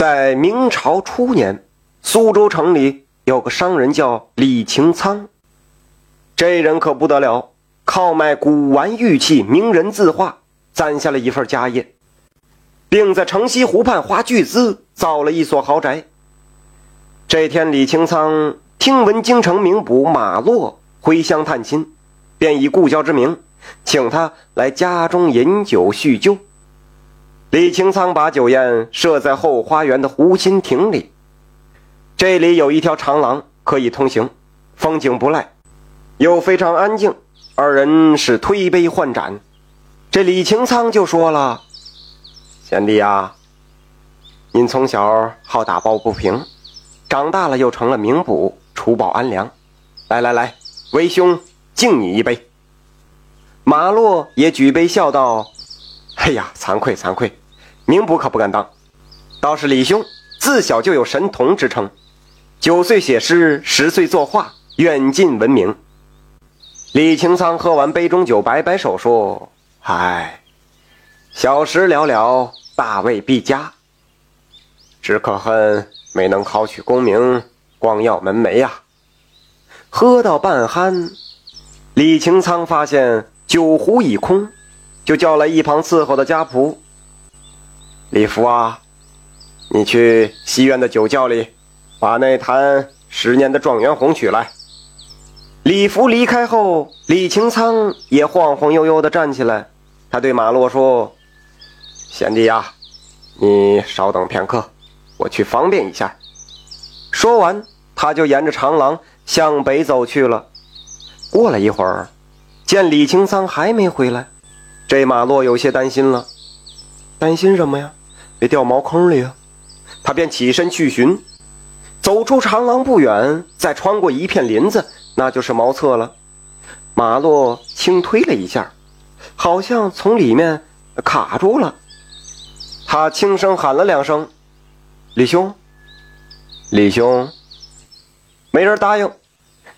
在明朝初年，苏州城里有个商人叫李擎苍，这人可不得了，靠卖古玩玉器、名人字画，攒下了一份家业，并在城西湖畔花巨资造了一所豪宅。这天，李擎苍听闻京城名捕马洛回乡探亲，便以故交之名，请他来家中饮酒叙旧。李清仓把酒宴设在后花园的湖心亭里，这里有一条长廊可以通行，风景不赖，又非常安静。二人是推杯换盏，这李清仓就说了：“贤弟呀，您从小好打抱不平，长大了又成了名捕，除暴安良。来来来，为兄敬你一杯。”马洛也举杯笑道：“哎呀，惭愧惭愧。”名捕可不敢当，倒是李兄自小就有神童之称，九岁写诗，十岁作画，远近闻名。李清苍喝完杯中酒，摆摆手说：“唉，小时了了，大未必佳。只可恨没能考取功名，光耀门楣呀。”喝到半酣，李清仓发现酒壶已空，就叫来一旁伺候的家仆。李福啊，你去西院的酒窖里，把那坛十年的状元红取来。李福离开后，李清仓也晃晃悠悠地站起来。他对马洛说：“贤弟呀，你稍等片刻，我去方便一下。”说完，他就沿着长廊向北走去了。过了一会儿，见李清仓还没回来，这马洛有些担心了。担心什么呀？别掉茅坑里啊！他便起身去寻，走出长廊不远，再穿过一片林子，那就是茅厕了。马洛轻推了一下，好像从里面卡住了。他轻声喊了两声：“李兄，李兄。”没人答应，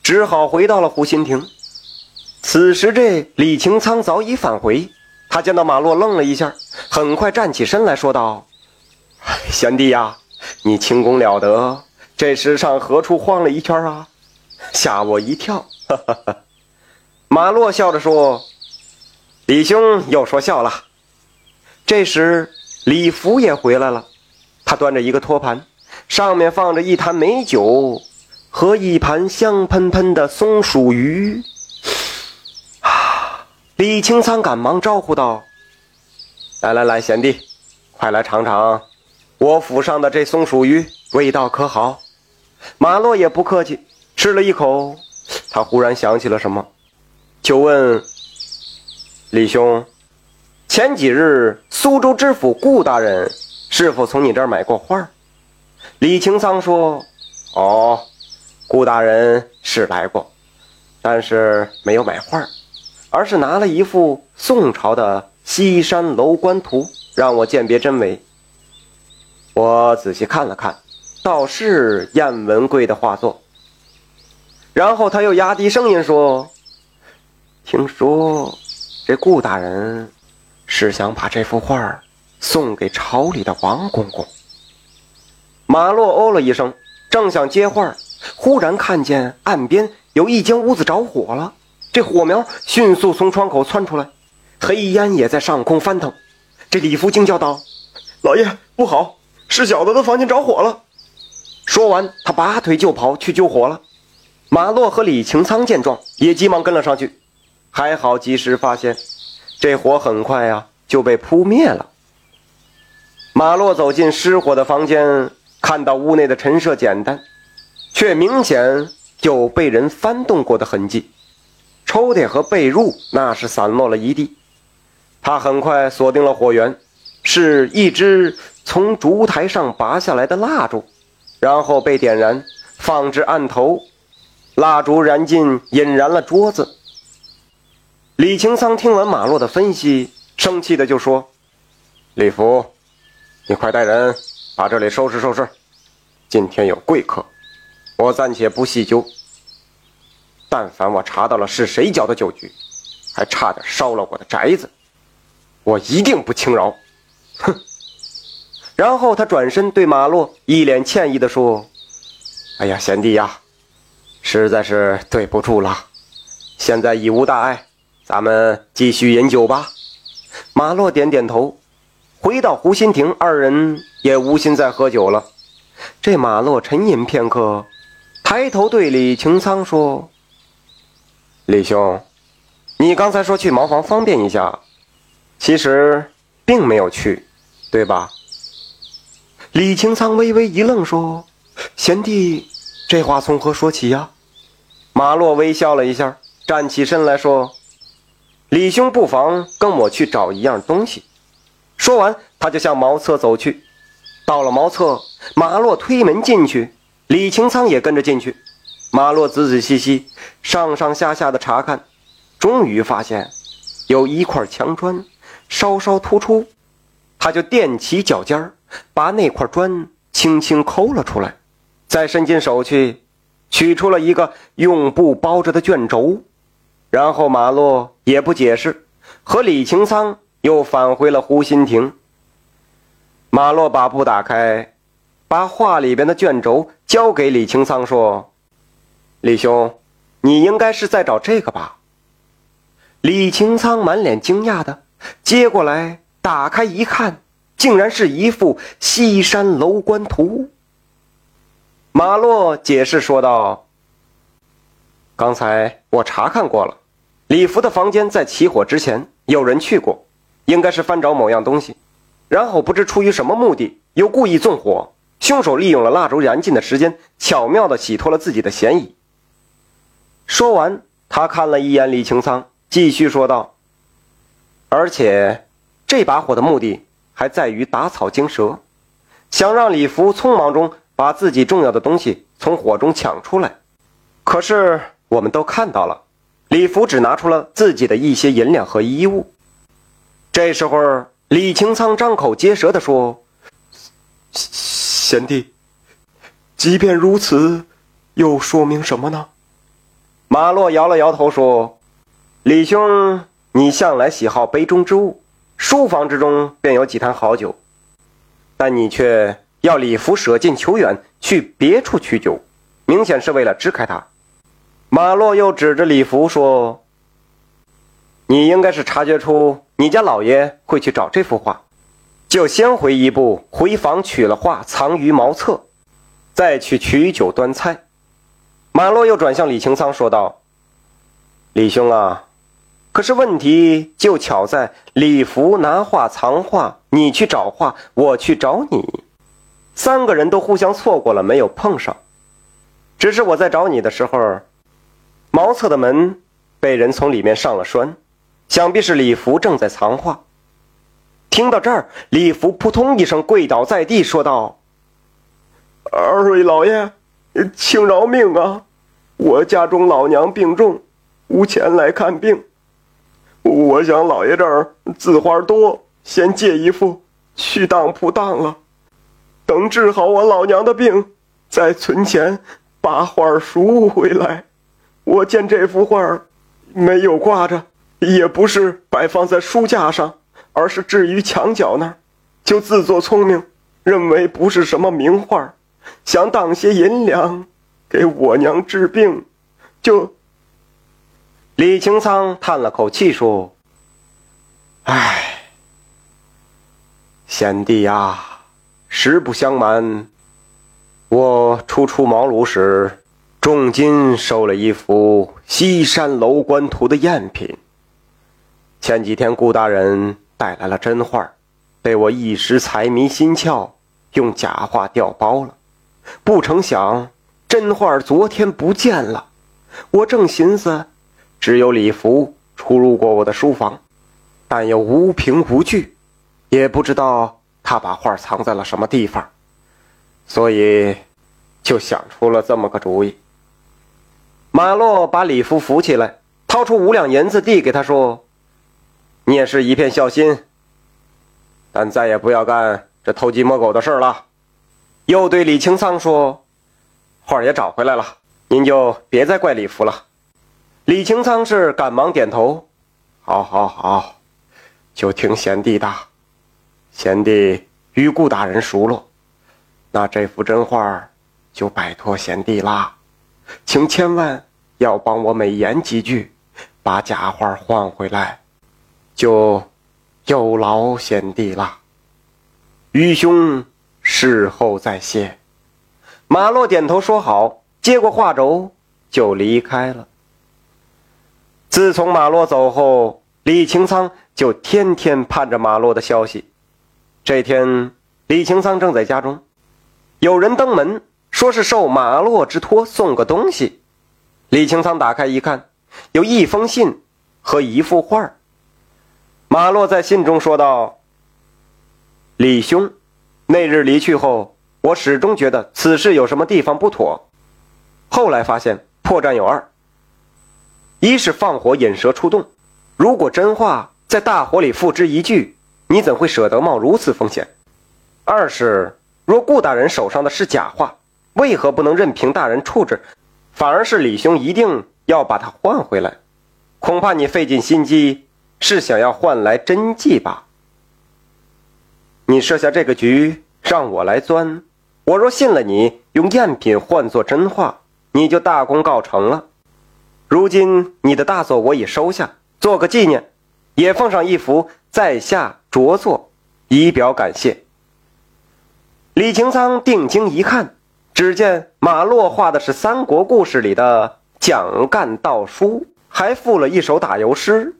只好回到了湖心亭。此时，这李擎苍早已返回。他见到马洛，愣了一下，很快站起身来说道：“贤弟呀，你轻功了得，这世上何处晃了一圈啊？吓我一跳。”哈哈哈。马洛笑着说：“李兄又说笑了。”这时，李福也回来了，他端着一个托盘，上面放着一坛美酒和一盘香喷喷的松鼠鱼。啊 李清仓赶忙招呼道：“来来来，贤弟，快来尝尝我府上的这松鼠鱼，味道可好？”马洛也不客气，吃了一口，他忽然想起了什么，就问李兄：“前几日苏州知府顾大人是否从你这儿买过画？”李清仓说：“哦，顾大人是来过，但是没有买画。”而是拿了一幅宋朝的《西山楼观图》让我鉴别真伪。我仔细看了看，倒是燕文贵的画作。然后他又压低声音说：“听说这顾大人是想把这幅画送给朝里的王公公。”马洛哦了一声，正想接话，忽然看见岸边有一间屋子着火了。这火苗迅速从窗口窜出来，黑烟也在上空翻腾。这李福惊叫道：“老爷，不好，是小子的房间着火了！”说完，他拔腿就跑去救火了。马洛和李擎苍见状，也急忙跟了上去。还好及时发现，这火很快呀就被扑灭了。马洛走进失火的房间，看到屋内的陈设简单，却明显有被人翻动过的痕迹。抽屉和被褥那是散落了一地，他很快锁定了火源，是一支从烛台上拔下来的蜡烛，然后被点燃，放置案头，蜡烛燃尽，引燃了桌子。李清仓听完马洛的分析，生气的就说：“李福，你快带人把这里收拾收拾，今天有贵客，我暂且不细究。”但凡我查到了是谁搅的酒局，还差点烧了我的宅子，我一定不轻饶！哼！然后他转身对马洛一脸歉意地说：“哎呀，贤弟呀，实在是对不住了。现在已无大碍，咱们继续饮酒吧。”马洛点点头。回到湖心亭，二人也无心再喝酒了。这马洛沉吟片刻，抬头对李擎苍说：“李兄，你刚才说去茅房方便一下，其实并没有去，对吧？”李清苍微微一愣，说：“贤弟，这话从何说起呀？”马洛微笑了一下，站起身来说：“李兄不妨跟我去找一样东西。”说完，他就向茅厕走去。到了茅厕，马洛推门进去，李清苍也跟着进去。马洛仔仔细细、上上下下的查看，终于发现有一块墙砖稍稍突出，他就踮起脚尖把那块砖轻轻抠了出来，再伸进手去，取出了一个用布包着的卷轴。然后马洛也不解释，和李清苍。又返回了湖心亭。马洛把布打开，把画里边的卷轴交给李清仓，说：“李兄，你应该是在找这个吧？”李清仓满脸惊讶的接过来，打开一看，竟然是一幅西山楼观图。马洛解释说道：“刚才我查看过了，李福的房间在起火之前有人去过。”应该是翻找某样东西，然后不知出于什么目的，又故意纵火。凶手利用了蜡烛燃尽的时间，巧妙的洗脱了自己的嫌疑。说完，他看了一眼李清仓，继续说道：“而且，这把火的目的还在于打草惊蛇，想让李福匆忙中把自己重要的东西从火中抢出来。可是，我们都看到了，李福只拿出了自己的一些银两和衣物。”这时候，李清仓张口结舌地说：“贤弟，即便如此，又说明什么呢？”马洛摇了摇头说：“李兄，你向来喜好杯中之物，书房之中便有几坛好酒，但你却要李福舍近求远，去别处取酒，明显是为了支开他。”马洛又指着李福说：“你应该是察觉出。”你家老爷会去找这幅画，就先回一步，回房取了画，藏于茅厕，再去取酒端菜。马洛又转向李清仓说道：“李兄啊，可是问题就巧在李福拿画藏画，你去找画，我去找你，三个人都互相错过了，没有碰上。只是我在找你的时候，茅厕的门被人从里面上了栓。”想必是李福正在藏画。听到这儿，李福扑通一声跪倒在地，说道：“二位老爷，请饶命啊！我家中老娘病重，无钱来看病。我想老爷这儿字画多，先借一幅去当铺当了。等治好我老娘的病，再存钱把画赎回来。我见这幅画没有挂着。”也不是摆放在书架上，而是置于墙角那儿，就自作聪明，认为不是什么名画，想当些银两给我娘治病，就。李清仓叹了口气说：“唉，贤弟呀，实不相瞒，我初出茅庐时，重金收了一幅《西山楼观图》的赝品。”前几天顾大人带来了真画，被我一时财迷心窍，用假画调包了。不成想真画昨天不见了。我正寻思，只有李福出入过我的书房，但又无凭无据，也不知道他把画藏在了什么地方，所以就想出了这么个主意。马洛把李福扶起来，掏出五两银子递给他说。你也是一片孝心，但再也不要干这偷鸡摸狗的事了。又对李清仓说：“画也找回来了，您就别再怪李福了。”李清仓是赶忙点头：“好，好，好，就听贤弟的。贤弟与顾大人熟络，那这幅真画就拜托贤弟啦，请千万要帮我美言几句，把假画换回来，就有劳贤弟啦。愚兄事后再谢。马洛点头说好，接过画轴就离开了。自从马洛走后，李清苍就天天盼着马洛的消息。这天，李清苍正在家中，有人登门，说是受马洛之托送个东西。李清苍打开一看，有一封信和一幅画。马洛在信中说道：“李兄，那日离去后，我始终觉得此事有什么地方不妥。后来发现破绽有二：一是放火引蛇出洞，如果真话在大火里付之一炬。”你怎会舍得冒如此风险？二是，若顾大人手上的是假画，为何不能任凭大人处置，反而是李兄一定要把它换回来？恐怕你费尽心机，是想要换来真迹吧？你设下这个局，让我来钻，我若信了你，用赝品换作真画，你就大功告成了。如今你的大作我已收下，做个纪念，也奉上一幅在下。着作，以表感谢。李擎苍定睛一看，只见马洛画的是三国故事里的蒋干盗书，还附了一首打油诗：“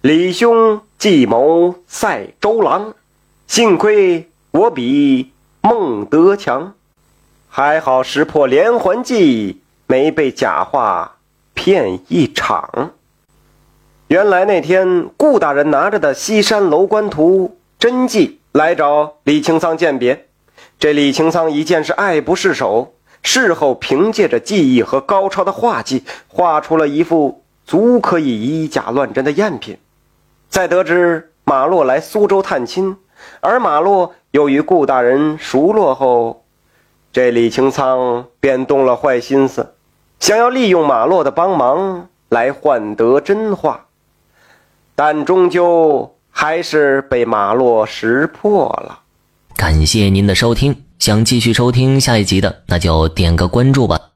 李兄计谋赛周郎，幸亏我比孟德强，还好识破连环计，没被假话骗一场。”原来那天，顾大人拿着的《西山楼观图》真迹来找李清仓鉴别。这李清仓一见是爱不释手，事后凭借着技艺和高超的画技，画出了一幅足可以以假乱真的赝品。再得知马洛来苏州探亲，而马洛又与顾大人熟络后，这李清仓便动了坏心思，想要利用马洛的帮忙来换得真话。但终究还是被马洛识破了。感谢您的收听，想继续收听下一集的，那就点个关注吧。